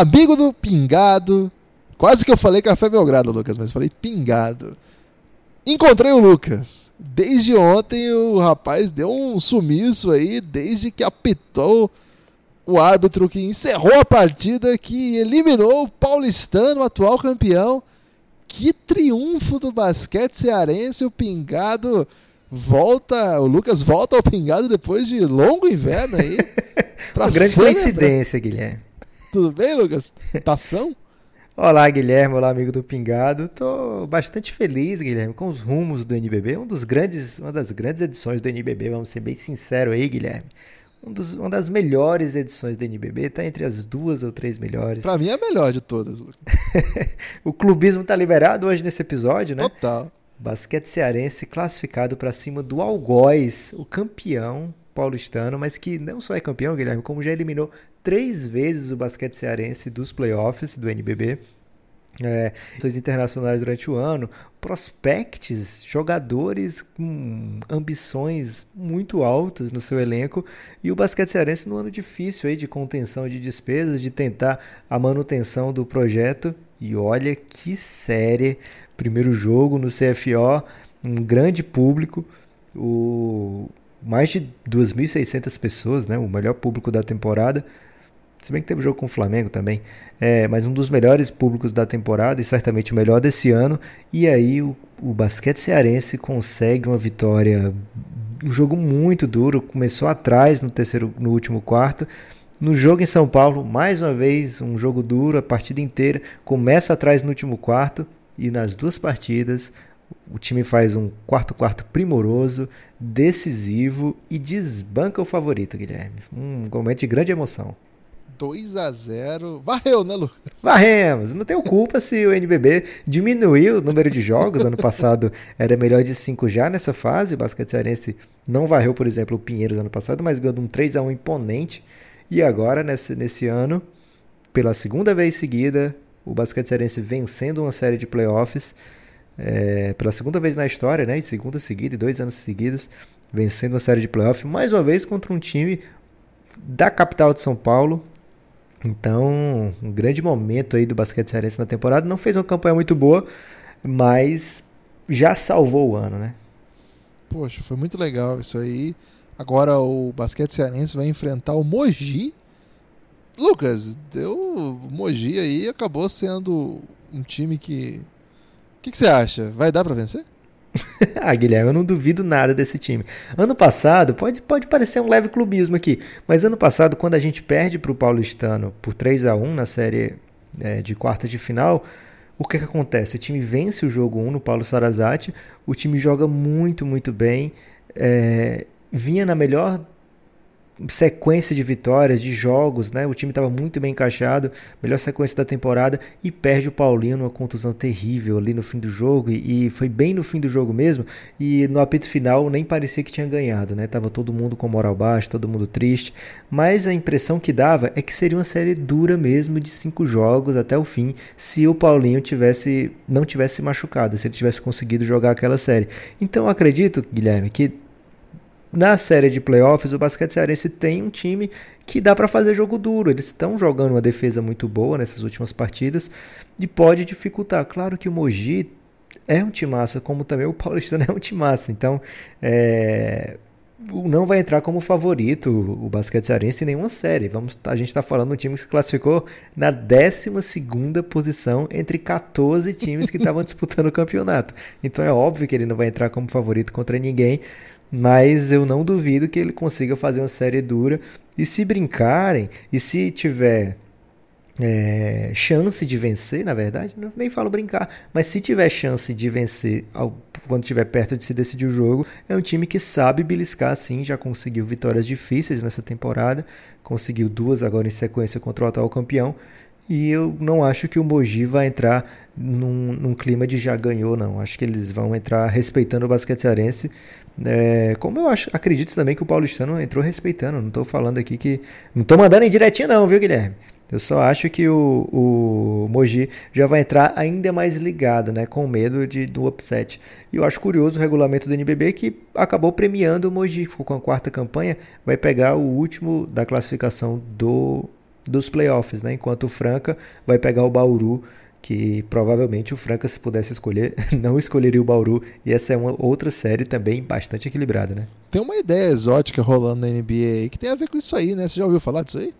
Amigo do Pingado. Quase que eu falei Café Belgrado, Lucas, mas falei Pingado. Encontrei o Lucas. Desde ontem o rapaz deu um sumiço aí, desde que apitou o árbitro que encerrou a partida, que eliminou o paulistano, atual campeão. Que triunfo do basquete cearense, o Pingado volta, o Lucas volta ao Pingado depois de longo inverno aí. Uma grande coincidência, Guilherme. Tudo bem, Lucas? Tação? Olá, Guilherme, olá, amigo do Pingado. Tô bastante feliz, Guilherme, com os rumos do NBB. Um dos grandes, uma das grandes edições do NBB, vamos ser bem sinceros aí, Guilherme. Um dos, uma das melhores edições do NBB, tá entre as duas ou três melhores. Pra mim é a melhor de todas. o clubismo tá liberado hoje nesse episódio, né? Total. Basquete cearense classificado para cima do Algoz, o campeão paulistano, mas que não só é campeão, Guilherme, como já eliminou três vezes o basquete cearense dos playoffs do NBB. É, internacionais durante o ano, prospects, jogadores com ambições muito altas no seu elenco e o basquete cearense no ano difícil aí de contenção de despesas, de tentar a manutenção do projeto. E olha que série! Primeiro jogo no CFO, um grande público, o mais de 2.600 pessoas, né? O melhor público da temporada. Se bem que teve jogo com o Flamengo também. É, mas um dos melhores públicos da temporada e certamente o melhor desse ano. E aí o, o basquete cearense consegue uma vitória. Um jogo muito duro. Começou atrás no terceiro, no último quarto. No jogo em São Paulo, mais uma vez, um jogo duro, a partida inteira. Começa atrás no último quarto. E nas duas partidas, o time faz um quarto-quarto primoroso, decisivo e desbanca o favorito, Guilherme. Um momento de grande emoção. 2 a 0 Varreu, né, Lucas? Varremos. Não tenho culpa se o NBB diminuiu o número de jogos. Ano passado era melhor de 5 já nessa fase. O basquete cearense não varreu, por exemplo, o Pinheiros ano passado, mas ganhou um 3 a 1 imponente. E agora, nesse, nesse ano, pela segunda vez seguida, o basquete cearense vencendo uma série de playoffs. É, pela segunda vez na história, né? E segunda seguida, e dois anos seguidos, vencendo uma série de playoffs. Mais uma vez contra um time da capital de São Paulo, então, um grande momento aí do basquete cearense na temporada. Não fez uma campanha muito boa, mas já salvou o ano, né? Poxa, foi muito legal isso aí. Agora o basquete cearense vai enfrentar o Mogi. Lucas, deu Mogi aí acabou sendo um time que. O que, que você acha? Vai dar para vencer? ah, Guilherme, eu não duvido nada desse time. Ano passado, pode, pode parecer um leve clubismo aqui, mas ano passado, quando a gente perde para o Paulistano por 3 a 1 na série é, de quartas de final, o que, que acontece? O time vence o jogo 1 no Paulo Sarazate, o time joga muito, muito bem, é, vinha na melhor sequência de vitórias, de jogos, né? O time estava muito bem encaixado, melhor sequência da temporada e perde o Paulinho numa contusão terrível ali no fim do jogo e, e, foi bem no fim do jogo mesmo e no apito final nem parecia que tinha ganhado, né? Tava todo mundo com moral baixa, todo mundo triste, mas a impressão que dava é que seria uma série dura mesmo de cinco jogos até o fim, se o Paulinho tivesse não tivesse machucado, se ele tivesse conseguido jogar aquela série. Então acredito, Guilherme, que na série de playoffs, o basquete cearense tem um time que dá para fazer jogo duro. Eles estão jogando uma defesa muito boa nessas últimas partidas e pode dificultar. Claro que o Mogi é um timaço, como também o Paulistano é um timaço. Então, é, não vai entrar como favorito o basquete cearense em nenhuma série. Vamos, a gente está falando de um time que se classificou na 12 posição entre 14 times que estavam disputando o campeonato. Então é óbvio que ele não vai entrar como favorito contra ninguém mas eu não duvido que ele consiga fazer uma série dura. E se brincarem, e se tiver é, chance de vencer, na verdade, não, nem falo brincar, mas se tiver chance de vencer ao, quando estiver perto de se decidir o jogo, é um time que sabe beliscar sim, já conseguiu vitórias difíceis nessa temporada, conseguiu duas agora em sequência contra o atual campeão. E eu não acho que o Mogi vai entrar num, num clima de já ganhou, não. Acho que eles vão entrar respeitando o basquete cearense é, como eu acho, acredito também que o paulistano entrou respeitando. Não estou falando aqui que. Não estou mandando em direitinho, não, viu, Guilherme? Eu só acho que o, o Mogi já vai entrar ainda mais ligado, né? Com medo de, do upset. E eu acho curioso o regulamento do NBB que acabou premiando o Mogi. Ficou com a quarta campanha. Vai pegar o último da classificação do dos playoffs, né? Enquanto o Franca vai pegar o Bauru, que provavelmente o Franca, se pudesse escolher, não escolheria o Bauru. E essa é uma outra série também bastante equilibrada, né? Tem uma ideia exótica rolando na NBA que tem a ver com isso aí, né? Você já ouviu falar disso aí?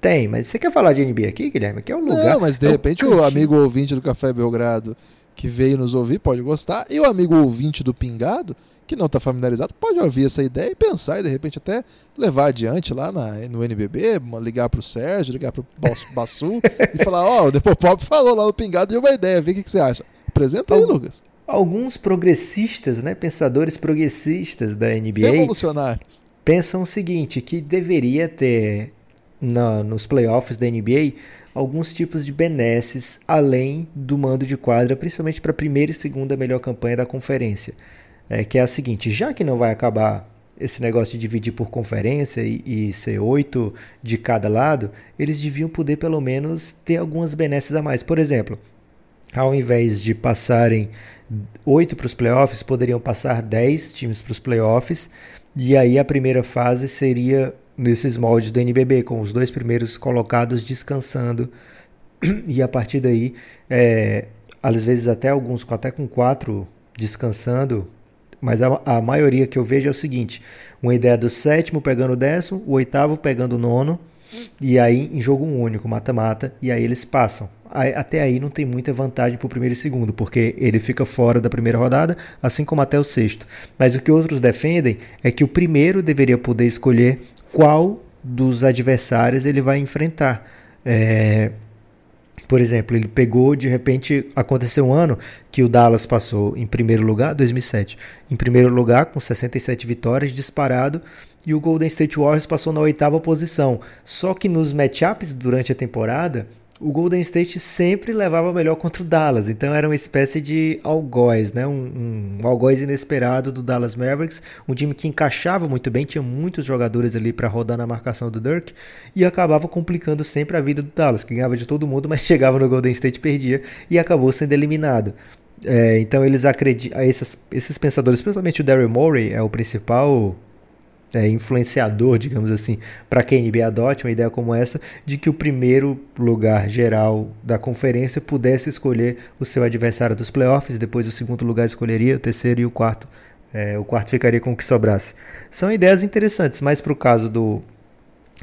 Tem, mas você quer falar de NBA aqui, Guilherme? Que é um lugar. Não, mas de é um repente o cantinho. amigo ouvinte do Café Belgrado que veio nos ouvir pode gostar, e o amigo ouvinte do Pingado, que não está familiarizado, pode ouvir essa ideia e pensar e de repente até levar adiante lá na, no NBB, ligar pro Sérgio, ligar pro Bas- Bassu e falar: Ó, o Depopop falou lá no Pingado e uma ideia, vê o que, que você acha. Apresenta aí, Lucas. Alguns progressistas, né, pensadores progressistas da NBA, Revolucionários. pensam o seguinte, que deveria ter na- nos playoffs da NBA alguns tipos de benesses além do mando de quadra, principalmente para a primeira e segunda melhor campanha da conferência. É, que é a seguinte, já que não vai acabar esse negócio de dividir por conferência e, e ser oito de cada lado, eles deviam poder pelo menos ter algumas benesses a mais. Por exemplo, ao invés de passarem oito para os playoffs, poderiam passar 10 times para os playoffs. E aí a primeira fase seria nesses moldes do NBB, com os dois primeiros colocados descansando. E a partir daí, é, às vezes até alguns até com quatro descansando. Mas a, a maioria que eu vejo é o seguinte: uma ideia do sétimo pegando o décimo, o oitavo pegando o nono, e aí em jogo único, mata-mata, e aí eles passam. Até aí não tem muita vantagem para o primeiro e segundo, porque ele fica fora da primeira rodada, assim como até o sexto. Mas o que outros defendem é que o primeiro deveria poder escolher qual dos adversários ele vai enfrentar. É, por exemplo, ele pegou, de repente, aconteceu um ano que o Dallas passou em primeiro lugar, 2007, em primeiro lugar com 67 vitórias, disparado, e o Golden State Warriors passou na oitava posição. Só que nos matchups durante a temporada, o Golden State sempre levava melhor contra o Dallas, então era uma espécie de algoz, né? um, um algoz inesperado do Dallas Mavericks, um time que encaixava muito bem, tinha muitos jogadores ali para rodar na marcação do Dirk e acabava complicando sempre a vida do Dallas, que ganhava de todo mundo, mas chegava no Golden State perdia e acabou sendo eliminado. É, então eles acreditam, esses, esses pensadores, principalmente o Daryl Morey, é o principal é, influenciador, digamos assim, para que a NBA adote uma ideia como essa, de que o primeiro lugar geral da conferência pudesse escolher o seu adversário dos playoffs, depois o segundo lugar escolheria, o terceiro e o quarto. é, o quarto ficaria com o que sobrasse. São ideias interessantes, mas para o caso do,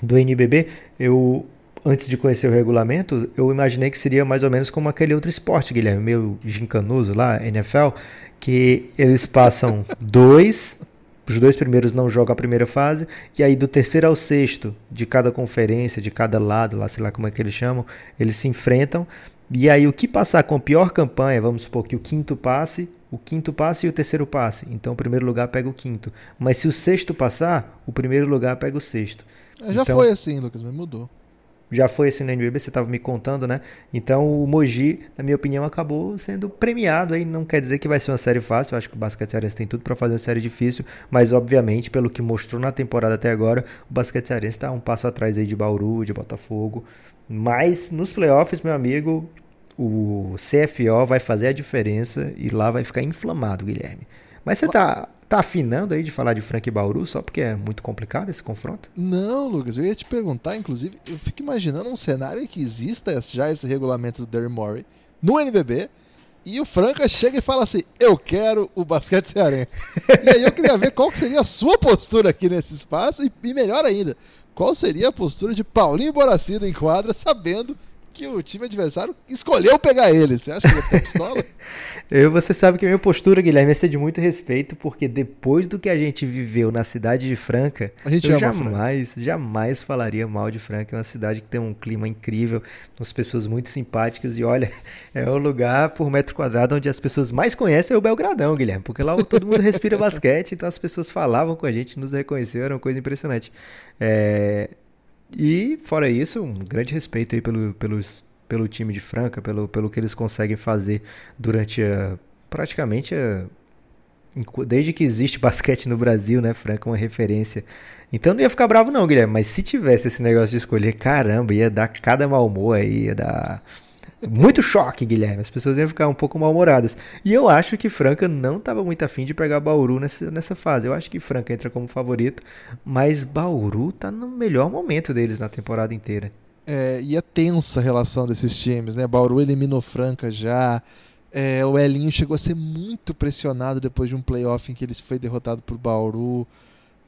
do NBB, eu antes de conhecer o regulamento, eu imaginei que seria mais ou menos como aquele outro esporte, Guilherme, meio gincanoso lá, NFL, que eles passam dois os dois primeiros não jogam a primeira fase, e aí do terceiro ao sexto de cada conferência, de cada lado, lá sei lá como é que eles chamam, eles se enfrentam. E aí o que passar com a pior campanha, vamos supor que o quinto passe, o quinto passe e o terceiro passe. Então o primeiro lugar pega o quinto. Mas se o sexto passar, o primeiro lugar pega o sexto. É, Já Então- foi assim, Lucas, mas mudou. Já foi assim no NBB, você estava me contando, né? Então o Mogi, na minha opinião, acabou sendo premiado aí. Não quer dizer que vai ser uma série fácil. Eu acho que o Basquete Cearense tem tudo para fazer uma série difícil. Mas, obviamente, pelo que mostrou na temporada até agora, o Basquete Cearense está um passo atrás aí de Bauru, de Botafogo. Mas nos playoffs, meu amigo, o CFO vai fazer a diferença e lá vai ficar inflamado, Guilherme. Mas você tá, tá afinando aí de falar de Frank Bauru só porque é muito complicado esse confronto? Não, Lucas, eu ia te perguntar, inclusive, eu fico imaginando um cenário em que exista já esse regulamento do Daryl Morey no NBB e o Franca chega e fala assim: Eu quero o basquete cearense. e aí eu queria ver qual que seria a sua postura aqui nesse espaço e, e melhor ainda, qual seria a postura de Paulinho Boracida em quadra, sabendo que o time adversário escolheu pegar ele. Você acha que ele ia ficar pistola? Eu, você sabe que a minha postura, Guilherme, é ser de muito respeito, porque depois do que a gente viveu na cidade de Franca, A gente eu ama Franca. jamais, jamais falaria mal de Franca. É uma cidade que tem um clima incrível, umas pessoas muito simpáticas e olha, é o lugar por metro quadrado onde as pessoas mais conhecem é o Belgradão, Guilherme, porque lá todo mundo respira basquete, então as pessoas falavam com a gente, nos reconheceram, era uma coisa impressionante. É, E, fora isso, um grande respeito aí pelo, pelo time de Franca, pelo, pelo que eles conseguem fazer durante a, praticamente a, enqu- desde que existe basquete no Brasil, né? Franca é uma referência. Então não ia ficar bravo não, Guilherme, mas se tivesse esse negócio de escolher, caramba, ia dar cada mau humor aí, ia dar... Muito choque, Guilherme. As pessoas iam ficar um pouco mal-humoradas. E eu acho que Franca não estava muito afim de pegar Bauru nessa, nessa fase. Eu acho que Franca entra como favorito, mas Bauru tá no melhor momento deles na temporada inteira. É, e é tensa a relação desses times, né? Bauru eliminou Franca já. É, o Elinho chegou a ser muito pressionado depois de um playoff em que ele foi derrotado por Bauru.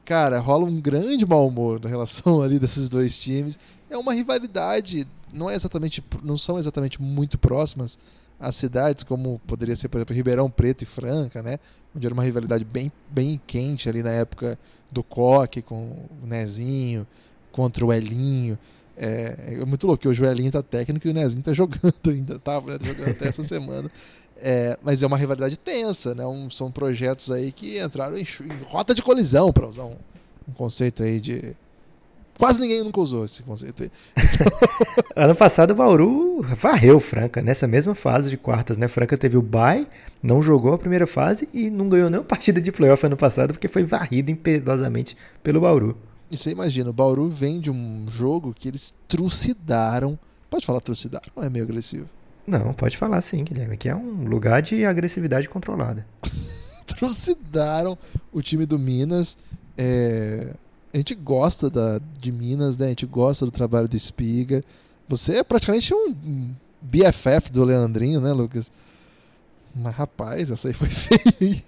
Cara, rola um grande mau humor na relação ali desses dois times. É uma rivalidade não é exatamente não são exatamente muito próximas às cidades como poderia ser por exemplo Ribeirão Preto e Franca né? Onde era uma rivalidade bem bem quente ali na época do Coque com o Nezinho contra o Elinho. É, é muito louco que hoje o Elinho tá técnico e o Nezinho tá jogando ainda tava né, jogando até essa semana. É, mas é uma rivalidade tensa né? Um, são projetos aí que entraram em, em rota de colisão para usar um, um conceito aí de Quase ninguém nunca usou esse conceito aí. ano passado o Bauru varreu Franca nessa mesma fase de quartas, né? Franca teve o bye, não jogou a primeira fase e não ganhou nenhuma partida de playoff ano passado porque foi varrido impiedosamente pelo Bauru. E você imagina, o Bauru vem de um jogo que eles trucidaram. Pode falar trucidaram, não é meio agressivo? Não, pode falar sim, Guilherme, que é um lugar de agressividade controlada. trucidaram o time do Minas. É, a gente gosta da, de Minas, né? A gente gosta do trabalho do Espiga. Você é praticamente um BFF do Leandrinho, né, Lucas? Mas rapaz, essa aí foi feia.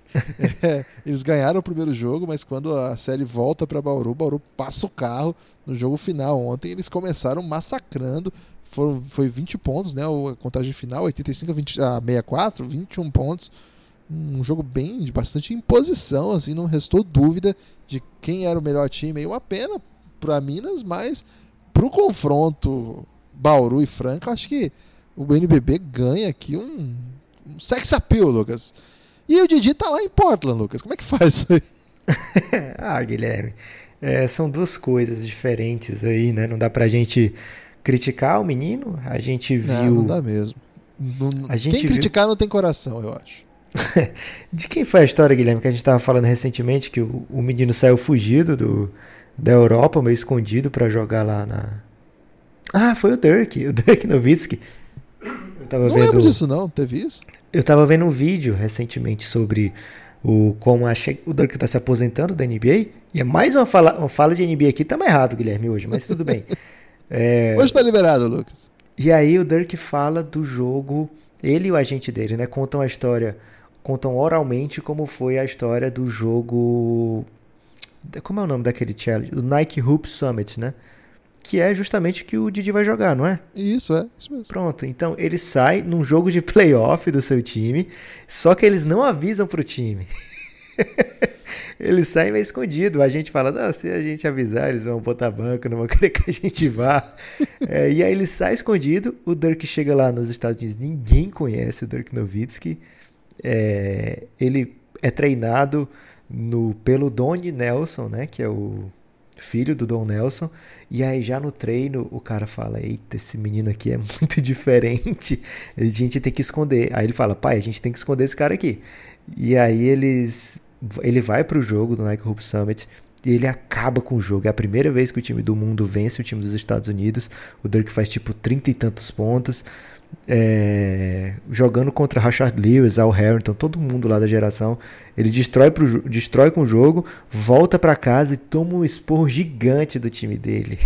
é, eles ganharam o primeiro jogo, mas quando a série volta para Bauru, Bauru passa o carro no jogo final. Ontem eles começaram massacrando. Foram, foi 20 pontos, né? A contagem final, 85 a, 20, a 64, 21 pontos um jogo bem de bastante imposição, assim, não restou dúvida de quem era o melhor time. E uma pena para Minas, mas para o confronto Bauru e Franca, acho que o NBB ganha aqui um, um sex appeal, Lucas. E o Didi tá lá em Portland, Lucas. Como é que faz isso aí? ah, Guilherme, é, são duas coisas diferentes aí, né? Não dá pra gente criticar o menino. A gente viu. Não, não dá mesmo. Não, a gente quem viu... criticar não tem coração, eu acho. de quem foi a história, Guilherme, que a gente estava falando recentemente que o, o, menino saiu fugido do, da Europa, meio escondido para jogar lá na. Ah, foi o Dirk, o Dirk Nowitzki. Eu tava não vendo... lembro disso, não. Teve isso? Eu estava vendo um vídeo recentemente sobre o como a che... o Dirk está se aposentando da NBA. E é mais uma fala, uma fala de NBA aqui. Estamos errado, Guilherme, hoje, mas tudo bem. É... Hoje está liberado, Lucas. E aí o Dirk fala do jogo. Ele e o agente dele, né? Contam a história contam oralmente como foi a história do jogo. Como é o nome daquele challenge? O Nike Hoop Summit, né? Que é justamente o que o Didi vai jogar, não é? Isso, é. Isso mesmo. Pronto. Então ele sai num jogo de playoff do seu time, só que eles não avisam pro time. eles saem meio escondido. A gente fala, se a gente avisar, eles vão botar banco, não vão querer que a gente vá. é, e aí ele sai escondido. O Dirk chega lá nos Estados Unidos, ninguém conhece o Dirk Nowitzki. É, ele é treinado no, pelo Donnie Nelson, né? Que é o filho do Don Nelson. E aí já no treino o cara fala: Eita, esse menino aqui é muito diferente. A gente tem que esconder. Aí ele fala: Pai, a gente tem que esconder esse cara aqui. E aí eles. Ele vai pro jogo do Nike Hope Summit e ele acaba com o jogo. É a primeira vez que o time do mundo vence o time dos Estados Unidos. O Dirk faz tipo trinta e tantos pontos é, jogando contra Rashard Lewis, Al Harrington, todo mundo lá da geração. Ele destrói, pro, destrói com o jogo, volta para casa e toma um esporro gigante do time dele.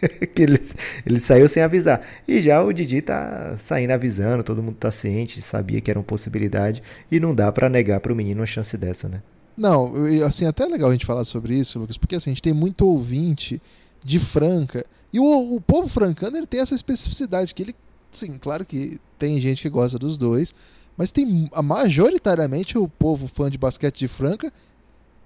que ele, ele saiu sem avisar. E já o Didi tá saindo avisando, todo mundo tá ciente, sabia que era uma possibilidade e não dá para negar para o menino uma chance dessa, né? Não, assim, até é legal a gente falar sobre isso, Lucas, porque assim, a gente tem muito ouvinte de Franca e o, o povo francano ele tem essa especificidade que ele sim, claro que tem gente que gosta dos dois, mas tem majoritariamente o povo fã de basquete de Franca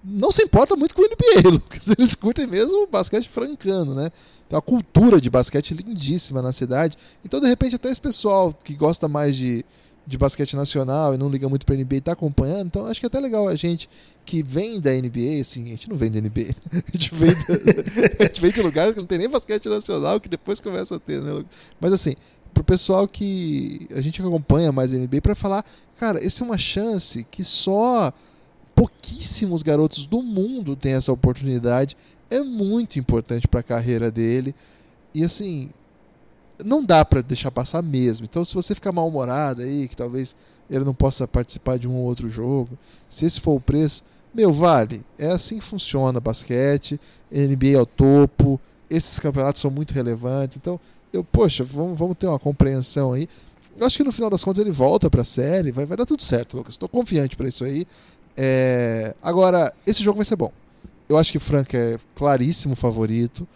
não se importa muito com o NBA, Lucas. Eles curtem mesmo o basquete francano, né? Tem uma cultura de basquete lindíssima na cidade. Então, de repente, até esse pessoal que gosta mais de, de basquete nacional e não liga muito pra NBA tá acompanhando. Então, acho que é até legal a gente que vem da NBA, assim, a gente não vem da NBA, né? a gente vem, da, a gente vem de lugares que não tem nem basquete nacional, que depois começa a ter, né? Mas assim, pro pessoal que a gente acompanha mais a NBA para falar, cara, essa é uma chance que só pouquíssimos garotos do mundo têm essa oportunidade. É muito importante para a carreira dele. E assim, não dá para deixar passar mesmo. Então, se você ficar mal-humorado aí, que talvez ele não possa participar de um ou outro jogo, se esse for o preço, meu, vale. É assim que funciona basquete, NBA é o topo, esses campeonatos são muito relevantes. Então, eu, poxa, vamos, vamos ter uma compreensão aí. Eu acho que no final das contas ele volta para a série, vai, vai dar tudo certo, Lucas. Estou confiante para isso aí. É... Agora, esse jogo vai ser bom. Eu acho que Frank é claríssimo favorito.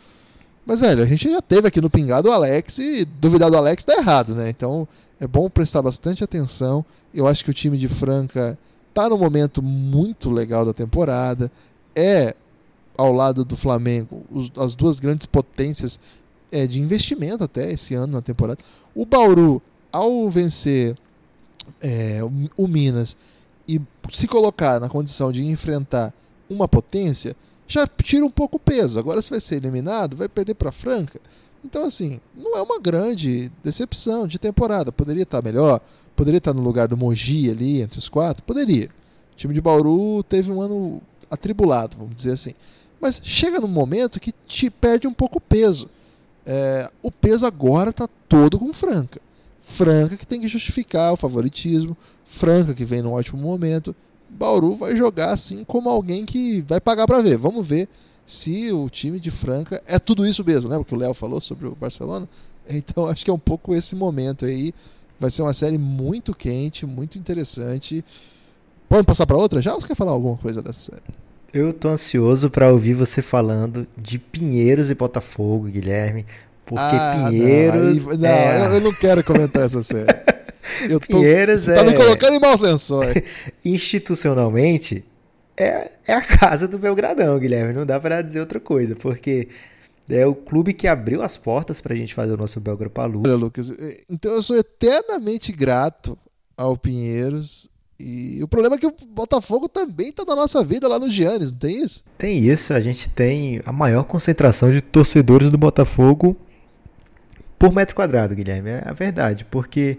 Mas, velho, a gente já teve aqui no Pingado o Alex e duvidar do Alex tá errado, né? Então é bom prestar bastante atenção. Eu acho que o time de Franca tá num momento muito legal da temporada. É, ao lado do Flamengo, os, as duas grandes potências é, de investimento até esse ano na temporada. O Bauru, ao vencer é, o, Minas e se colocar na condição de enfrentar uma potência, já tira um pouco o peso. Agora, se vai ser eliminado, vai perder para Franca. Então, assim, não é uma grande decepção de temporada. Poderia estar melhor, poderia estar no lugar do Mogi ali, entre os quatro, poderia. O time de Bauru teve um ano atribulado, vamos dizer assim. Mas chega num momento que te perde um pouco o peso. É, o peso agora está todo com Franca. Franca que tem que justificar o favoritismo, Franca que vem num ótimo momento. Bauru vai jogar assim como alguém que vai pagar para ver. Vamos ver se o time de Franca é tudo isso mesmo, né? Porque o Léo falou sobre o Barcelona. Então acho que é um pouco esse momento aí. Vai ser uma série muito quente, muito interessante. Vamos passar para outra já? Ou você quer falar alguma coisa dessa série? Eu tô ansioso para ouvir você falando de Pinheiros e Botafogo, Guilherme. Porque ah, Pinheiros. Não, aí, não é... eu não quero comentar essa série. Eu tô, Pinheiros é... tá me colocando em maus lençóis. Institucionalmente, é, é a casa do Belgradão, Guilherme. Não dá para dizer outra coisa, porque é o clube que abriu as portas pra gente fazer o nosso Belgrapalu. Olha, Lucas, é, então eu sou eternamente grato ao Pinheiros. E o problema é que o Botafogo também tá na nossa vida lá no Giannis, não tem isso? Tem isso, a gente tem a maior concentração de torcedores do Botafogo por metro quadrado, Guilherme. É a verdade, porque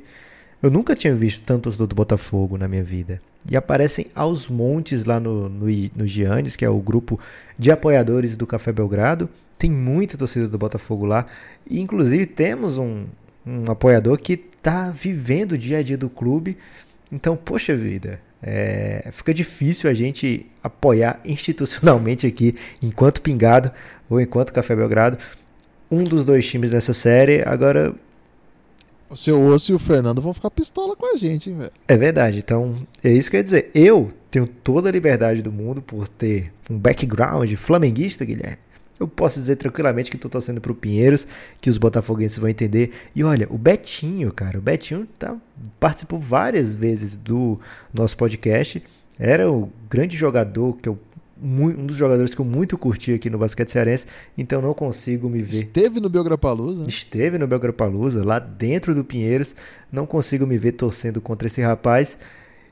eu nunca tinha visto tantos do Botafogo na minha vida. E aparecem aos montes lá no, no, no Giannis, que é o grupo de apoiadores do Café Belgrado. Tem muita torcida do Botafogo lá. E inclusive temos um, um apoiador que está vivendo o dia a dia do clube. Então, poxa vida, é, fica difícil a gente apoiar institucionalmente aqui, enquanto Pingado ou enquanto Café Belgrado, um dos dois times dessa série. Agora, o seu Osso e o Fernando vão ficar pistola com a gente, hein, velho? É verdade. Então, é isso que eu ia dizer. Eu tenho toda a liberdade do mundo por ter um background flamenguista, Guilherme. Eu posso dizer tranquilamente que estou torcendo pro Pinheiros, que os botafoguenses vão entender. E olha, o Betinho, cara, o Betinho tá, participou várias vezes do nosso podcast. Era o grande jogador que eu um dos jogadores que eu muito curti aqui no basquete cearense, então não consigo me ver. Esteve no Belgrapalusa? Esteve no Belgrapalusa, lá dentro do Pinheiros, não consigo me ver torcendo contra esse rapaz.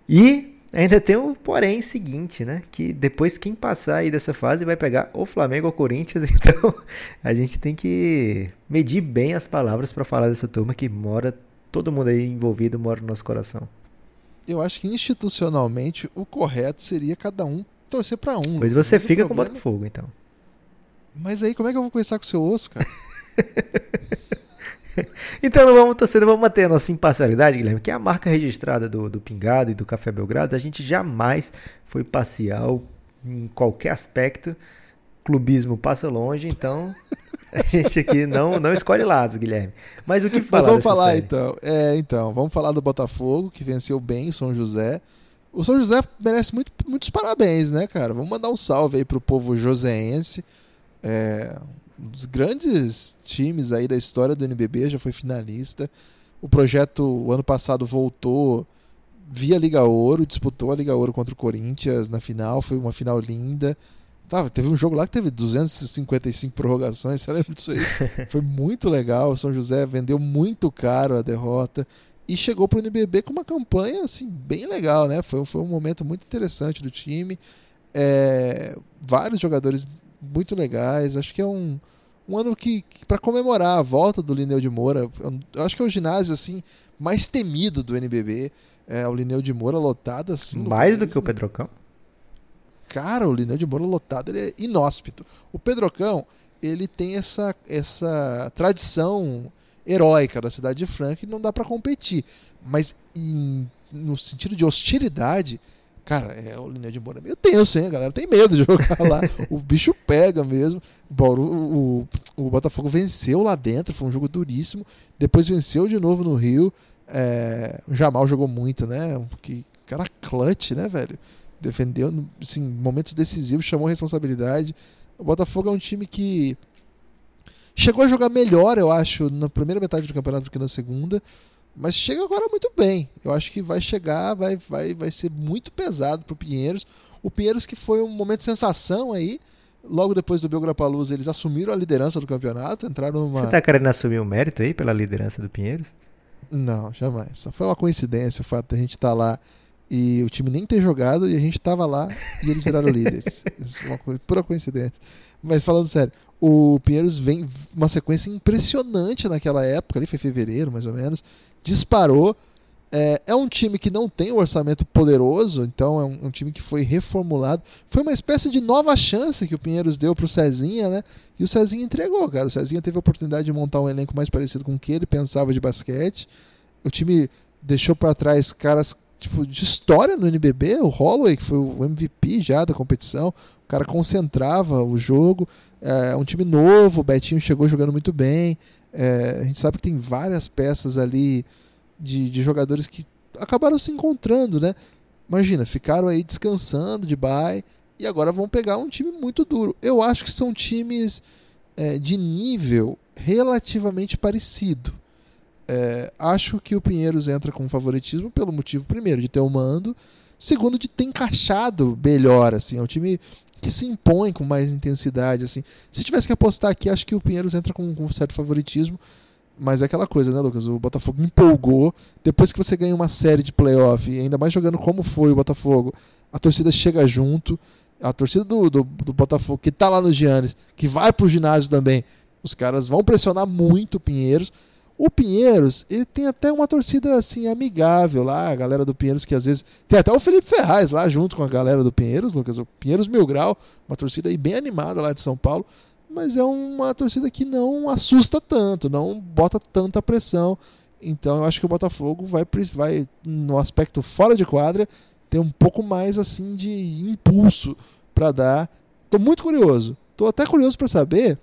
E ainda tem o porém seguinte, né? Que depois quem passar aí dessa fase vai pegar o Flamengo ou o Corinthians, então a gente tem que medir bem as palavras para falar dessa turma que mora, todo mundo aí envolvido mora no nosso coração. Eu acho que institucionalmente o correto seria cada um torcer para um. Pois você fica problema... com o Botafogo, então. Mas aí como é que eu vou conversar com o seu osso, cara? então não vamos torcer, não vamos manter a nossa imparcialidade, Guilherme, que é a marca registrada do, do Pingado e do Café Belgrado. A gente jamais foi parcial em qualquer aspecto. Clubismo passa longe, então a gente aqui não, não escolhe lados, Guilherme. Mas o que falar Mas vamos falar série? então. É, então, vamos falar do Botafogo, que venceu bem o São José. O São José merece muito, muitos parabéns, né, cara? Vamos mandar um salve aí pro povo joseense. É, um dos grandes times aí da história do NBB, já foi finalista. O projeto, o ano passado, voltou via Liga Ouro, disputou a Liga Ouro contra o Corinthians na final, foi uma final linda. Tava, teve um jogo lá que teve 255 prorrogações, você lembra disso aí? Foi muito legal. O São José vendeu muito caro a derrota e chegou para o NBB com uma campanha assim bem legal, né? Foi, foi um momento muito interessante do time. É, vários jogadores muito legais. Acho que é um, um ano que, que para comemorar a volta do Lineu de Moura, eu, acho que é o ginásio assim mais temido do NBB. É, o Lineu de Moura lotado assim. Mais do que o Pedrocão? Cara, o Lineu de Moura lotado ele é inóspito. O Pedrocão ele tem essa essa tradição heróica da cidade de Franca e não dá para competir. Mas em, no sentido de hostilidade, cara, é o Linha de Moura é meio tenso, hein? A galera tem medo de jogar lá. o bicho pega mesmo. O, o, o, Botafogo venceu lá dentro, foi um jogo duríssimo. Depois venceu de novo no Rio. É, o Jamal jogou muito, né? Que cara clutch, né, velho? Defendeu, assim, momentos decisivos, chamou responsabilidade. O Botafogo é um time que chegou a jogar melhor, eu acho, na primeira metade do campeonato do que na segunda. Mas chega agora muito bem. Eu acho que vai chegar, vai, vai, vai ser muito pesado pro Pinheiros. O Pinheiros que foi um momento de sensação aí. Logo depois do Belgrapaluz, eles assumiram a liderança do campeonato, entraram numa... Você tá querendo assumir o um mérito aí pela liderança do Pinheiros? Não, jamais. Só foi uma coincidência o fato de a gente estar tá lá e o time nem ter jogado e a gente tava lá e eles viraram líderes. Isso é uma coisa, pura coincidência. Mas falando sério, o Pinheiros vem uma sequência impressionante naquela época, ali foi fevereiro mais ou menos, disparou. É, é um time que não tem um orçamento poderoso, então é um, um, time que foi reformulado. Foi uma espécie de nova chance que o Pinheiros deu pro Cezinha, né? E o Cezinha entregou, cara. O Cezinha teve a oportunidade de montar um elenco mais parecido com o que ele pensava de basquete. O time deixou para trás caras tipo, de história no NBB, o Holloway, que foi o MVP já da competição, o cara concentrava o jogo, é um time novo, o Betinho chegou jogando muito bem, é, a gente sabe que tem várias peças ali de, de jogadores que acabaram se encontrando, né? Imagina, ficaram aí descansando de bye e agora vão pegar um time muito duro. Eu acho que são times é, de nível relativamente parecido. É, acho que o Pinheiros entra com favoritismo pelo motivo, primeiro, de ter o mando, segundo, de ter encaixado melhor. Assim, é um time que se impõe com mais intensidade. assim. Se tivesse que apostar aqui, acho que o Pinheiros entra com, um certo favoritismo. Mas é aquela coisa, né, Lucas? O Botafogo empolgou. Depois que você ganha uma série de playoff, e ainda mais jogando como foi o Botafogo, a torcida chega junto. A torcida do, do, do Botafogo, que tá lá no Giannis, que vai pro ginásio também, os caras vão pressionar muito o Pinheiros. O Pinheiros, ele tem até uma torcida assim amigável lá, a galera do Pinheiros que às vezes tem até o Felipe Ferraz lá junto com a galera do Pinheiros, Lucas, o Pinheiros Mil Grau, uma torcida aí bem animada lá de São Paulo, mas é uma torcida que não assusta tanto, não bota tanta pressão. Então eu acho que o Botafogo vai vai no aspecto fora de quadra ter um pouco mais assim de impulso para dar. Tô muito curioso. Tô até curioso para saber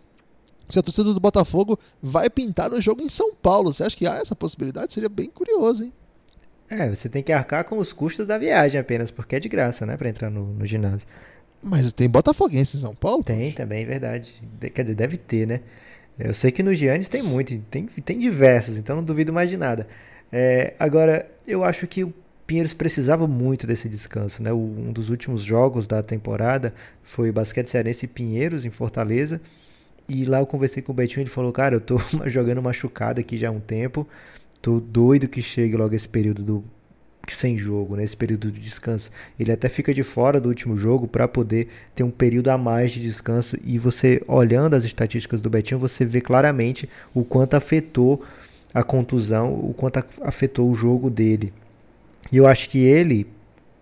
se a torcida do Botafogo vai pintar no jogo em São Paulo. Você acha que há essa possibilidade? Seria bem curioso, hein? É, você tem que arcar com os custos da viagem apenas, porque é de graça, né, para entrar no, no, ginásio. Mas tem botafoguense em São Paulo? Tem poxa. também, verdade. De, quer dizer, deve ter, né? Eu sei que no Giannis tem muito, tem, tem diversos, então não duvido mais de nada. É, agora, eu acho que o Pinheiros precisava muito desse descanso, né? O, um dos últimos jogos da temporada foi Basquete Cearense e Pinheiros em Fortaleza. E lá eu conversei com o Betinho, ele falou, cara, eu tô jogando machucado aqui já há um tempo, tô doido que chegue logo esse período do sem jogo, nesse né, período de descanso. Ele até fica de fora do último jogo para poder ter um período a mais de descanso e você olhando as estatísticas do Betinho, você vê claramente o quanto afetou a contusão, o quanto afetou o jogo dele. E eu acho que ele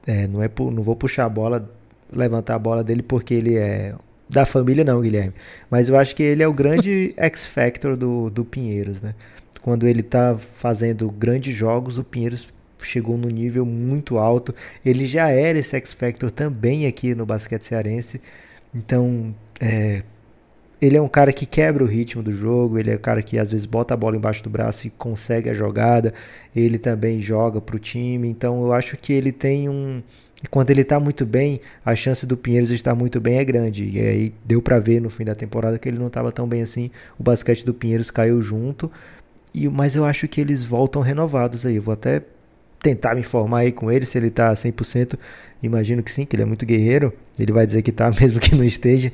é, não é não vou puxar a bola, levantar a bola dele porque ele é da família não, Guilherme. Mas eu acho que ele é o grande X-Factor do, do Pinheiros, né? Quando ele tá fazendo grandes jogos, o Pinheiros chegou no nível muito alto. Ele já era esse X-Factor também aqui no basquete cearense. Então, é, ele é um cara que quebra o ritmo do jogo, ele é um cara que às vezes bota a bola embaixo do braço e consegue a jogada. Ele também joga para o time. Então, eu acho que ele tem um, e quando ele está muito bem, a chance do Pinheiros estar muito bem é grande. E aí deu para ver no fim da temporada que ele não estava tão bem assim. O basquete do Pinheiros caiu junto. E, mas eu acho que eles voltam renovados aí. Eu vou até tentar me informar aí com ele se ele está 100%. Imagino que sim, que ele é muito guerreiro. Ele vai dizer que está mesmo que não esteja.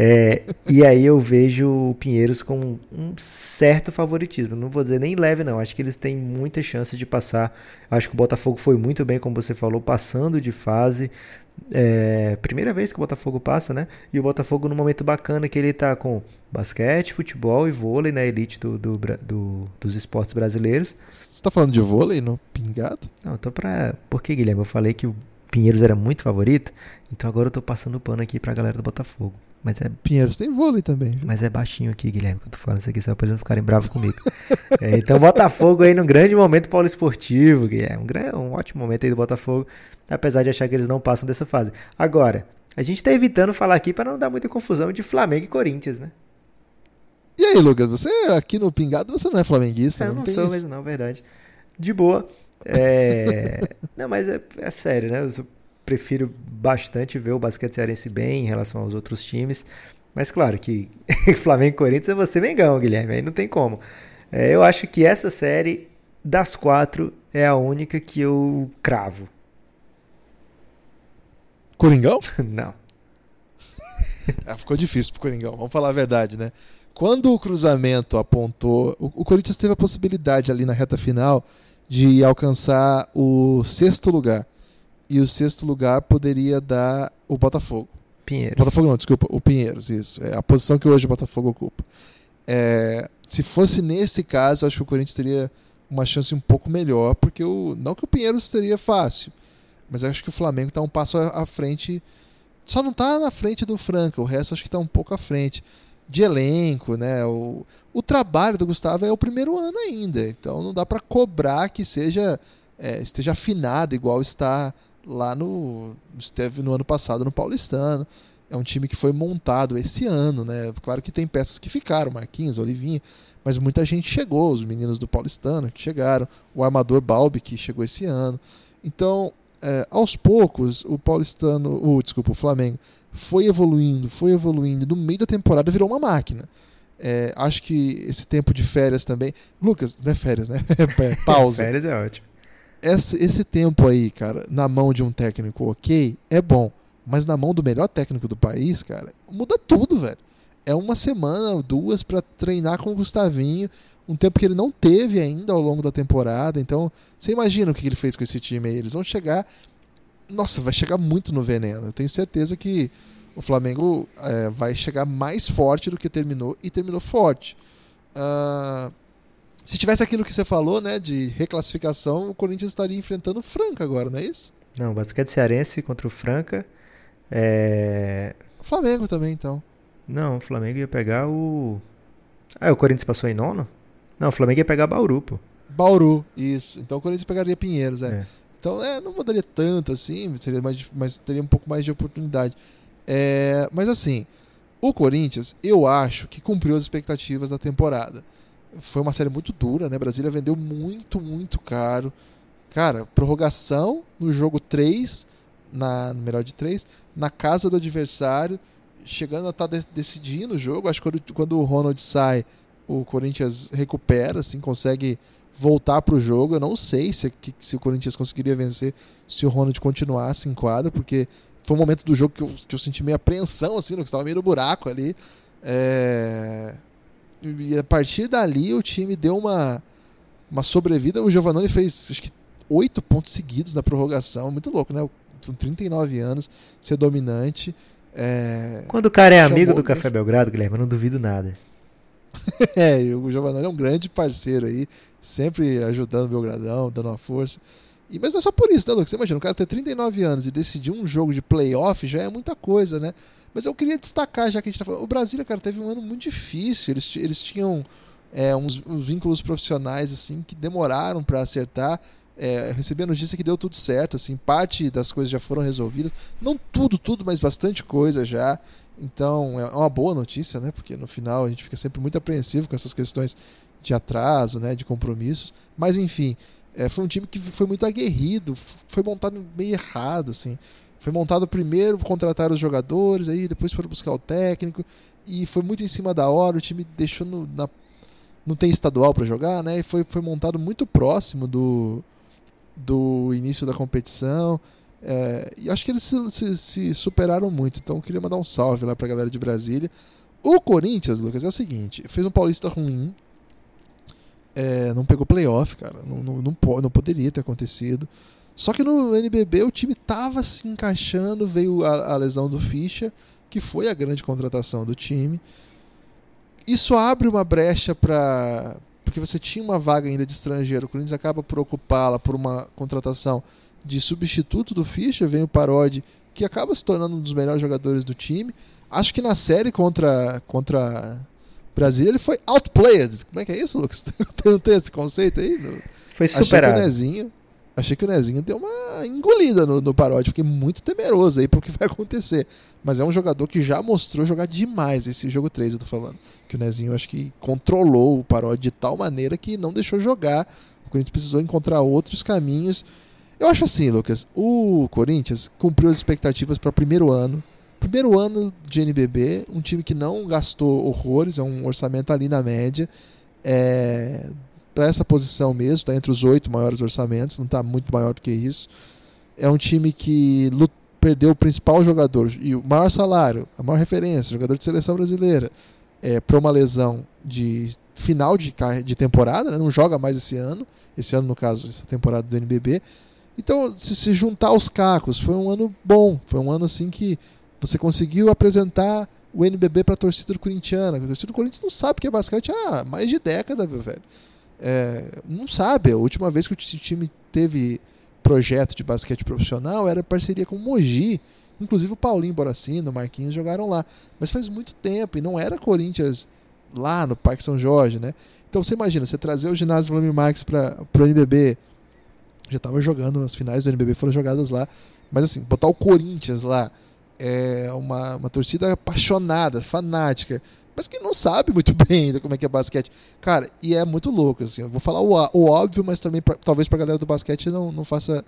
É, e aí eu vejo o Pinheiros com um certo favoritismo. Não vou dizer nem leve, não. Acho que eles têm muita chance de passar. Acho que o Botafogo foi muito bem, como você falou, passando de fase. É, primeira vez que o Botafogo passa, né? E o Botafogo num momento bacana que ele tá com basquete, futebol e vôlei na elite do, do, do, dos esportes brasileiros. Você tá falando de vôlei no pingado? Não, eu tô pra. Por que, Guilherme? Eu falei que o Pinheiros era muito favorito, então agora eu tô passando o pano aqui pra galera do Botafogo. Mas é, Pinheiros tem vôlei também. viu? mas é baixinho aqui, Guilherme, que eu tô falando isso aqui só pra eles não ficarem bravos comigo. É, então, Botafogo aí num grande momento poliesportivo, Guilherme. Um, gran- um ótimo momento aí do Botafogo, apesar de achar que eles não passam dessa fase. Agora, a gente tá evitando falar aqui para não dar muita confusão de Flamengo e Corinthians, né? E aí, Lucas, você aqui no Pingado, você não é flamenguista, eu não, não sou isso? mesmo, não, verdade. De boa. É... não, mas é, é sério, né? Eu só prefiro bastante ver o basquete cearense bem em relação aos outros times. Mas claro que Flamengo e Corinthians é você Mengão, Guilherme. Aí não tem como. É, eu acho que essa série, das quatro, é a única que eu cravo. Coringão? não. Ah, ficou difícil pro Coringão, vamos falar a verdade, né? Quando o cruzamento apontou, o, o Corinthians teve a possibilidade ali na reta final de alcançar o sexto lugar. E o sexto lugar poderia dar o Botafogo. Pinheiro. Botafogo não, desculpa, o Pinheiros, isso. É a posição que hoje o Botafogo ocupa. É, se fosse nesse caso, eu acho que o Corinthians teria uma chance um pouco melhor, porque o, não que o Pinheiros seria fácil, mas acho que o Flamengo está um passo à frente. Só não está na frente do Franca, o resto acho que está um pouco à frente. De elenco, né? O, o trabalho do Gustavo é o primeiro ano ainda, então não dá para cobrar que seja é, esteja afinado igual está lá no esteve no ano passado no Paulistano. É um time que foi montado esse ano, né? Claro que tem peças que ficaram, Marquinhos, Olivinha, mas muita gente chegou, os meninos do Paulistano que chegaram, o armador Balbi que chegou esse ano. Então, é, aos poucos, o Paulistano, o desculpa, o Flamengo foi evoluindo, foi evoluindo, no meio da temporada virou uma máquina. É, acho que esse tempo de férias também. Lucas, não é férias, né? É pausa Férias é ótimo. Esse, esse tempo aí, cara, na mão de um técnico ok, é bom. Mas na mão do melhor técnico do país, cara, muda tudo, velho. É uma semana, duas pra treinar com o Gustavinho, um tempo que ele não teve ainda ao longo da temporada. Então, você imagina o que ele fez com esse time aí. Eles vão chegar. Nossa, vai chegar muito no veneno. Eu tenho certeza que o Flamengo é, vai chegar mais forte do que terminou e terminou forte. Ah, se tivesse aquilo que você falou, né, de reclassificação, o Corinthians estaria enfrentando o Franca agora, não é isso? Não, basquete cearense contra o Franca. É... O Flamengo também, então. Não, o Flamengo ia pegar o. Ah, o Corinthians passou em nono? Não, o Flamengo ia pegar Bauru, pô. Bauru, isso. Então o Corinthians pegaria Pinheiros, é. É. Então, é, não mudaria tanto assim, seria mais, mas teria um pouco mais de oportunidade. É, mas assim, o Corinthians, eu acho que cumpriu as expectativas da temporada. Foi uma série muito dura, né? Brasília vendeu muito, muito caro. Cara, prorrogação no jogo 3, na, no melhor de 3, na casa do adversário, chegando a estar decidindo o jogo. Acho que quando, quando o Ronald sai, o Corinthians recupera, assim, consegue voltar para o jogo. Eu não sei se, se o Corinthians conseguiria vencer se o Ronald continuasse em quadra, porque foi um momento do jogo que eu, que eu senti meio apreensão, assim, que estava meio no buraco ali. É, E a partir dali o time deu uma, uma sobrevida. O Giovannone fez acho que oito pontos seguidos na prorrogação. Muito louco, né? Com 39 anos, ser dominante. É, Quando o cara é Chamou amigo do mesmo. Café Belgrado, Guilherme, eu não duvido nada. É, e o Giovanni é um grande parceiro aí, sempre ajudando o Belgradão, dando uma força. E, mas não é só por isso, né, Lucas? Você imagina, o cara ter 39 anos e decidir um jogo de playoff já é muita coisa, né? Mas eu queria destacar, já que a gente tá falando. O Brasília, cara, teve um ano muito difícil. Eles, eles tinham é, uns, uns vínculos profissionais, assim, que demoraram para acertar. É, recebi a notícia que deu tudo certo, assim, parte das coisas já foram resolvidas. Não tudo, tudo, mas bastante coisa já. Então é uma boa notícia, né? Porque no final a gente fica sempre muito apreensivo com essas questões de atraso, né? De compromissos. Mas enfim, é, foi um time que foi muito aguerrido, foi montado meio errado, assim. Foi montado primeiro, contrataram os jogadores, aí depois foram buscar o técnico e foi muito em cima da hora. O time deixou no, na, não tem estadual para jogar, né? E foi, foi montado muito próximo do, do início da competição. É, e acho que eles se, se- se superaram muito. Então eu queria mandar um salve lá pra galera de Brasília. O Corinthians, Lucas, é o seguinte: fez um paulista ruim. É, não pegou playoff, cara. Não, não, não, não poderia ter acontecido. Só que no NBB o time tava se encaixando. Veio a, a lesão do Fischer, que foi a grande contratação do time. Isso abre uma brecha para porque você tinha uma vaga ainda de estrangeiro. O Corinthians acaba por ocupá-la por uma contratação de substituto do Fischer, vem o Parodi, que acaba se tornando um dos melhores jogadores do time. Acho que na série contra, contra Brasília ele foi outplayed. Como é que é isso, Lucas? Não tem esse conceito aí? Foi superado. Achei que o Nezinho, achei que o Nezinho deu uma engolida no, no paródio. Fiquei muito temeroso aí pro que vai acontecer. Mas é um jogador que já mostrou jogar demais esse jogo 3, eu tô falando. Que o Nezinho acho que controlou o paródio de tal maneira que não deixou jogar. O Corinthians precisou encontrar outros caminhos. Eu acho assim, Lucas, o Corinthians cumpriu as expectativas para o primeiro ano. Primeiro ano de NBB, um time que não gastou horrores, é um orçamento ali na média. É, para essa posição mesmo, está entre os oito maiores orçamentos, não está muito maior do que isso. É um time que perdeu o principal jogador e o maior salário, a maior referência, jogador de seleção brasileira, é, para uma lesão de final de, de temporada, né? não joga mais esse ano, esse ano no caso, essa temporada do NBB. Então, se, se juntar os cacos, foi um ano bom, foi um ano assim que você conseguiu apresentar o NBB para a torcida do Corinthians. A torcida do Corinthians não sabe o que é basquete há mais de década, meu velho. É, não sabe. A última vez que o time teve projeto de basquete profissional era parceria com o Mogi. Inclusive o Paulinho Boracino, o Marquinhos jogaram lá. Mas faz muito tempo e não era Corinthians lá no Parque São Jorge, né? Então você imagina, você trazer o ginásio Vladimir Marques para o NBB. Já estava jogando, as finais do NBB foram jogadas lá. Mas assim, botar o Corinthians lá é uma, uma torcida apaixonada, fanática, mas que não sabe muito bem ainda como é que é basquete. Cara, e é muito louco, assim. Eu vou falar o, o óbvio, mas também pra, talvez pra galera do basquete não, não faça.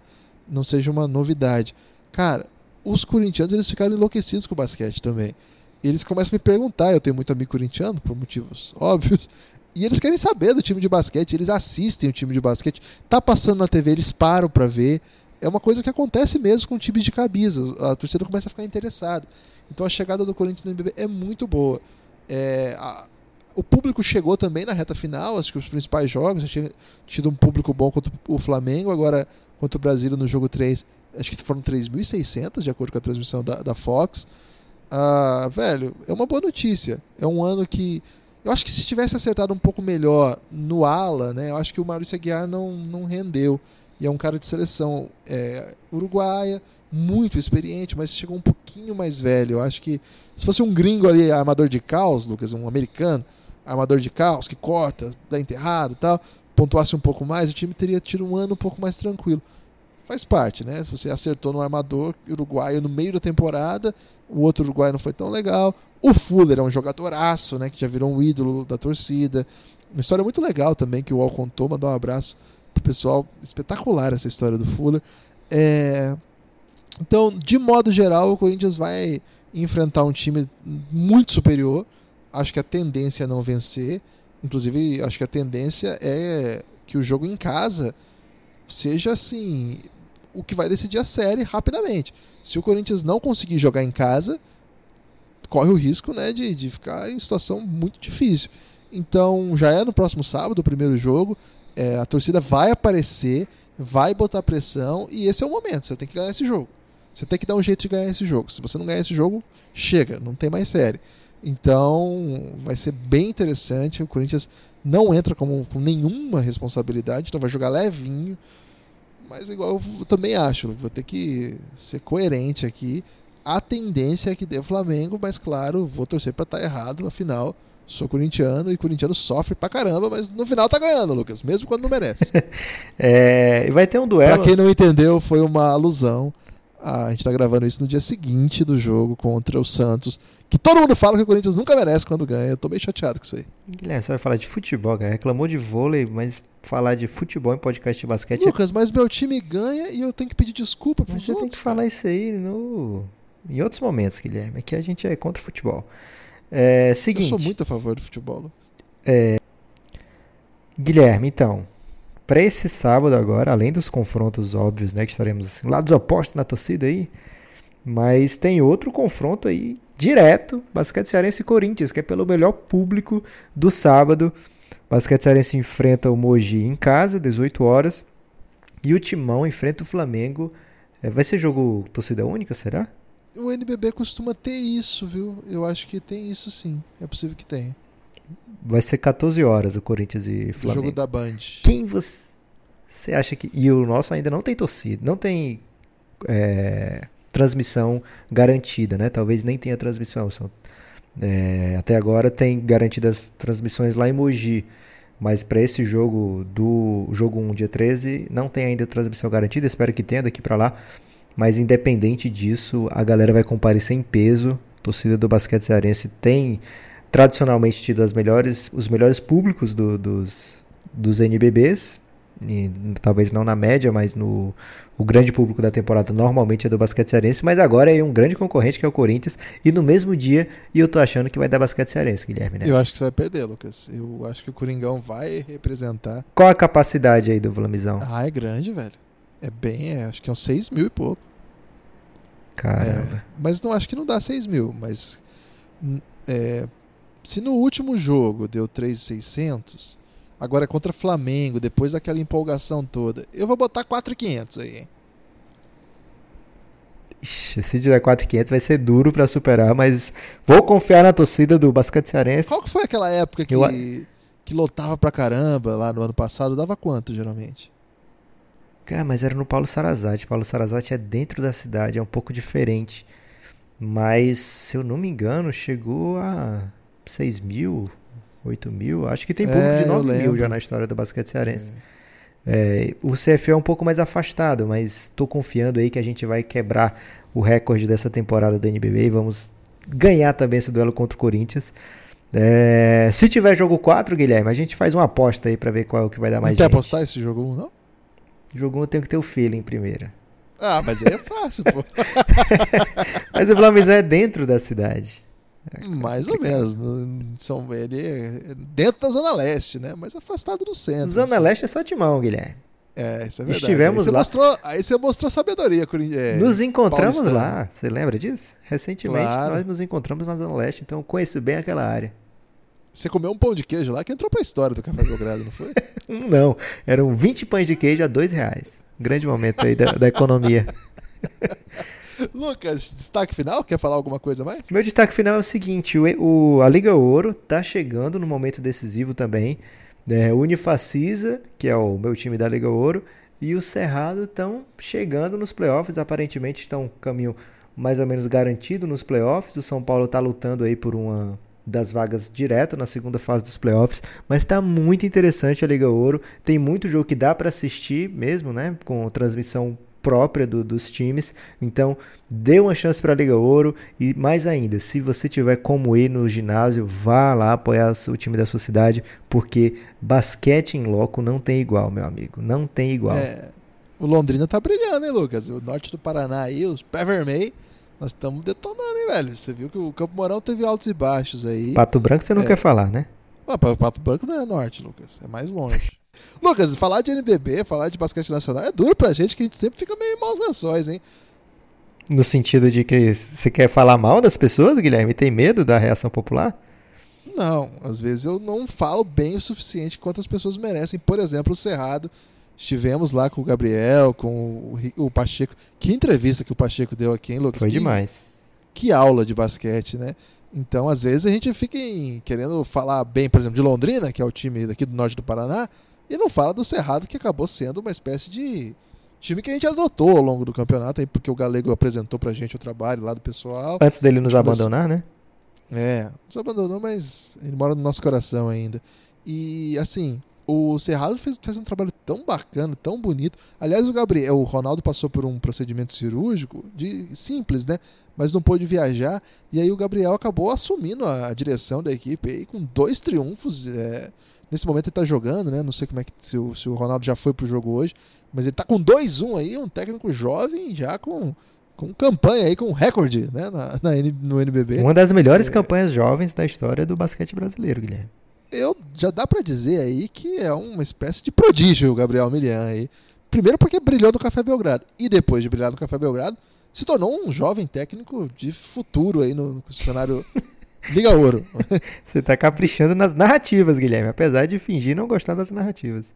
não seja uma novidade. Cara, os corintianos eles ficaram enlouquecidos com o basquete também. Eles começam a me perguntar, eu tenho muito amigo corintiano, por motivos óbvios, e eles querem saber do time de basquete, eles assistem o time de basquete, tá passando na TV, eles param para ver é uma coisa que acontece mesmo com times de camisa. A torcida começa a ficar interessada. Então a chegada do Corinthians no NBB é muito boa. É, a, o público chegou também na reta final, acho que os principais jogos, tinha tido um público bom contra o Flamengo, agora contra o Brasil no jogo 3, acho que foram 3.600, de acordo com a transmissão da, da Fox. Ah, velho, é uma boa notícia. É um ano que. Eu acho que se tivesse acertado um pouco melhor no ala, né? Eu acho que o Maurício Aguiar não, não rendeu. E é um cara de seleção é, uruguaia, muito experiente, mas chegou um pouquinho mais velho. Eu acho que se fosse um gringo ali, armador de caos, Lucas, um americano, armador de caos, que corta, dá enterrado e tal, pontuasse um pouco mais, o time teria tido um ano um pouco mais tranquilo. Faz parte, né? Você acertou no armador uruguaio no meio da temporada, o outro uruguaio não foi tão legal. O Fuller é um jogadoraço, né? Que já virou um ídolo da torcida. Uma história muito legal também que o Al contou, mandou um abraço pro pessoal. Espetacular essa história do Fuller. É... Então, de modo geral, o Corinthians vai enfrentar um time muito superior. Acho que a tendência é não vencer. Inclusive, acho que a tendência é que o jogo em casa seja assim o que vai decidir a série rapidamente. Se o Corinthians não conseguir jogar em casa, corre o risco né, de, de ficar em situação muito difícil. Então já é no próximo sábado o primeiro jogo é, a torcida vai aparecer, vai botar pressão e esse é o momento. Você tem que ganhar esse jogo. Você tem que dar um jeito de ganhar esse jogo. Se você não ganhar esse jogo, chega, não tem mais série. Então vai ser bem interessante. O Corinthians não entra com, com nenhuma responsabilidade, então vai jogar levinho. Mas igual eu também acho, vou ter que ser coerente aqui. A tendência é que dê Flamengo, mas claro, vou torcer para estar tá errado, afinal Sou corintiano e corintiano sofre pra caramba, mas no final tá ganhando, Lucas, mesmo quando não merece. é, e vai ter um duelo. Pra quem não entendeu, foi uma alusão. A gente tá gravando isso no dia seguinte do jogo contra o Santos. Que todo mundo fala que o Corinthians nunca merece quando ganha. Eu tô meio chateado com isso aí. Guilherme, você vai falar de futebol, cara. Reclamou de vôlei, mas falar de futebol em podcast de basquete. É Lucas, é... mas meu time ganha e eu tenho que pedir desculpa pros mas você outros. tem que falar isso aí no... em outros momentos, Guilherme. Aqui a gente é contra o futebol. É, seguinte. Eu sou muito a favor do futebol. É, Guilherme, então, para esse sábado agora, além dos confrontos óbvios, né, que estaremos assim, lados opostos na torcida aí, mas tem outro confronto aí direto, Basquete Cearense e Corinthians, que é pelo melhor público do sábado. Basquete Cearense enfrenta o Mogi em casa, 18 horas, e o Timão enfrenta o Flamengo. É, vai ser jogo torcida única, será? O NBB costuma ter isso, viu? Eu acho que tem isso sim. É possível que tenha. Vai ser 14 horas o Corinthians e Flamengo. O jogo da Band. Quem você acha que. E o nosso ainda não tem torcida, não tem é, transmissão garantida, né? Talvez nem tenha transmissão. São, é, até agora tem garantidas transmissões lá em Mogi. Mas para esse jogo do jogo 1, dia 13, não tem ainda transmissão garantida. Espero que tenha daqui para lá. Mas independente disso, a galera vai comparecer em peso. A torcida do basquete cearense tem tradicionalmente tido as melhores, os melhores públicos do, dos, dos NBBs. E, talvez não na média, mas no o grande público da temporada normalmente é do basquete cearense, mas agora é um grande concorrente que é o Corinthians, e no mesmo dia, e eu tô achando que vai dar basquete cearense, Guilherme. Eu acho que você vai perder, Lucas. Eu acho que o Coringão vai representar. Qual a capacidade aí do Vlamizão? Ah, é grande, velho. É bem, é, acho que é uns 6 mil e pouco. Caramba. É, mas não acho que não dá 6 mil, mas é, se no último jogo deu 3,600, agora é contra Flamengo, depois daquela empolgação toda, eu vou botar 4,500 aí. Ixi, se der 4,500 vai ser duro para superar, mas vou confiar na torcida do basquete cearense. Qual que foi aquela época que, eu... que lotava pra caramba lá no ano passado? Dava quanto, geralmente? Cara, mas era no Paulo Sarazate. Paulo Sarazate é dentro da cidade, é um pouco diferente. Mas, se eu não me engano, chegou a 6 mil, 8 mil. Acho que tem público é, de 9 mil já na história do basquete cearense. É. É, o CFL é um pouco mais afastado, mas estou confiando aí que a gente vai quebrar o recorde dessa temporada da NBB e vamos ganhar também esse duelo contra o Corinthians. É, se tiver jogo 4, Guilherme, a gente faz uma aposta aí para ver qual é o que vai dar mais não gente. Quer apostar esse jogo 1, não? Jogo 1 eu tenho que ter o feeling primeiro. Ah, mas aí é fácil, pô. mas o Flamengo é dentro da cidade. É Mais ou menos. São, ele é dentro da Zona Leste, né? Mas afastado do centro. Zona assim. Leste é só Timão, Guilherme. É, isso é verdade. Estivemos aí lá. Mostrou, aí você mostrou sabedoria. É, nos encontramos Paulistano. lá. Você lembra disso? Recentemente claro. nós nos encontramos na Zona Leste, então conheço bem aquela área. Você comeu um pão de queijo lá que entrou pra história do Café Belgrado, não foi? não, eram 20 pães de queijo a dois reais. Grande momento aí da, da economia. Lucas, destaque final? Quer falar alguma coisa mais? Meu destaque final é o seguinte: o, o a Liga Ouro tá chegando no momento decisivo também. É, o Unifacisa, que é o meu time da Liga Ouro, e o Cerrado estão chegando nos playoffs. Aparentemente estão caminho mais ou menos garantido nos playoffs. O São Paulo está lutando aí por uma das vagas direto na segunda fase dos playoffs, mas está muito interessante a Liga Ouro. Tem muito jogo que dá para assistir mesmo, né? Com transmissão própria do, dos times. Então, dê uma chance para a Liga Ouro e mais ainda, se você tiver como ir no ginásio, vá lá apoiar o time da sua cidade, porque basquete em loco não tem igual, meu amigo, não tem igual. É, o Londrina tá brilhando, hein, Lucas? O norte do Paraná aí, os pé vermelho, nós estamos detonando, hein, velho? Você viu que o Campo Mourão teve altos e baixos aí. Pato Branco você não é... quer falar, né? Ah, Pato Branco não é norte, Lucas, é mais longe. Lucas, falar de NBB, falar de basquete nacional é duro pra gente que a gente sempre fica meio maus lençóis, hein? No sentido de que você quer falar mal das pessoas, Guilherme? Tem medo da reação popular? Não, às vezes eu não falo bem o suficiente quanto as pessoas merecem. Por exemplo, o Cerrado. Estivemos lá com o Gabriel, com o, Pacheco. Que entrevista que o Pacheco deu aqui, hein, Lucas? Foi que, demais. Que aula de basquete, né? Então, às vezes, a gente fica em, querendo falar bem, por exemplo, de Londrina, que é o time daqui do norte do Paraná, e não fala do Cerrado, que acabou sendo uma espécie de time que a gente adotou ao longo do campeonato, aí, porque o Galego apresentou pra gente o trabalho lá do pessoal. Antes dele nos abandonar, né? É, nos abandonou, mas ele mora no nosso coração ainda. E assim, o Cerrado fez, fez um trabalho tão bacana, tão bonito. Aliás, o Gabriel, o Ronaldo passou por um procedimento cirúrgico de simples, né? Mas não pôde viajar. E aí o Gabriel acabou assumindo a, a direção da equipe aí, com dois triunfos. É, Nesse momento ele tá jogando, né? Não sei como é que se o, se o Ronaldo já foi pro jogo hoje, mas ele tá com 2-1 aí, um técnico jovem já com com campanha aí, com recorde, né, na, na no NBB. Uma das melhores é... campanhas jovens da história do basquete brasileiro, Guilherme. Eu já dá para dizer aí que é uma espécie de prodígio o Gabriel Milian aí. Primeiro porque brilhou no Café Belgrado e depois de brilhar no Café Belgrado, se tornou um jovem técnico de futuro aí no cenário Liga Ouro. Você tá caprichando nas narrativas, Guilherme, apesar de fingir não gostar das narrativas.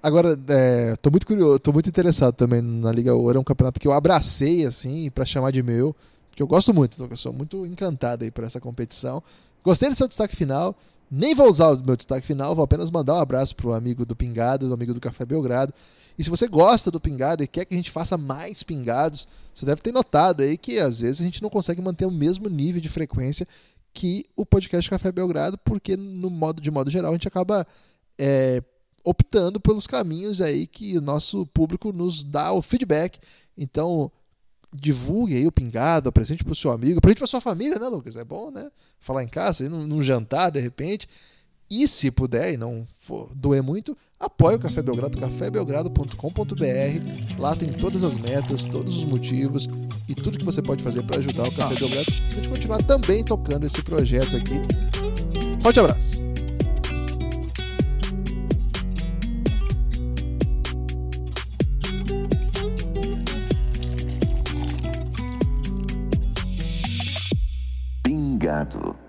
Agora, é, tô muito curioso, tô muito interessado também na Liga Ouro, é um campeonato que eu abracei assim para chamar de meu, porque eu gosto muito, eu sou muito encantado aí por essa competição. Gostei do seu destaque final, Nem vou usar o meu destaque final, vou apenas mandar um abraço pro amigo do Pingado, do amigo do Café Belgrado. E se você gosta do Pingado e quer que a gente faça mais pingados, você deve ter notado aí que às vezes a gente não consegue manter o mesmo nível de frequência que o podcast Café Belgrado, porque no modo de modo geral a gente acaba é, optando pelos caminhos aí que o nosso público nos dá o feedback. Então, divulgue aí o pingado, apresente para o seu amigo, apresente para sua família, né, Lucas? É bom, né? Falar em casa, num, num jantar, de repente. E se puder e não for doer muito, apoie o Café Belgrado, cafébelgrado.com.br. Lá tem todas as metas, todos os motivos e tudo que você pode fazer para ajudar o Café Belgrado a gente continuar também tocando esse projeto aqui. Forte abraço! Pingado.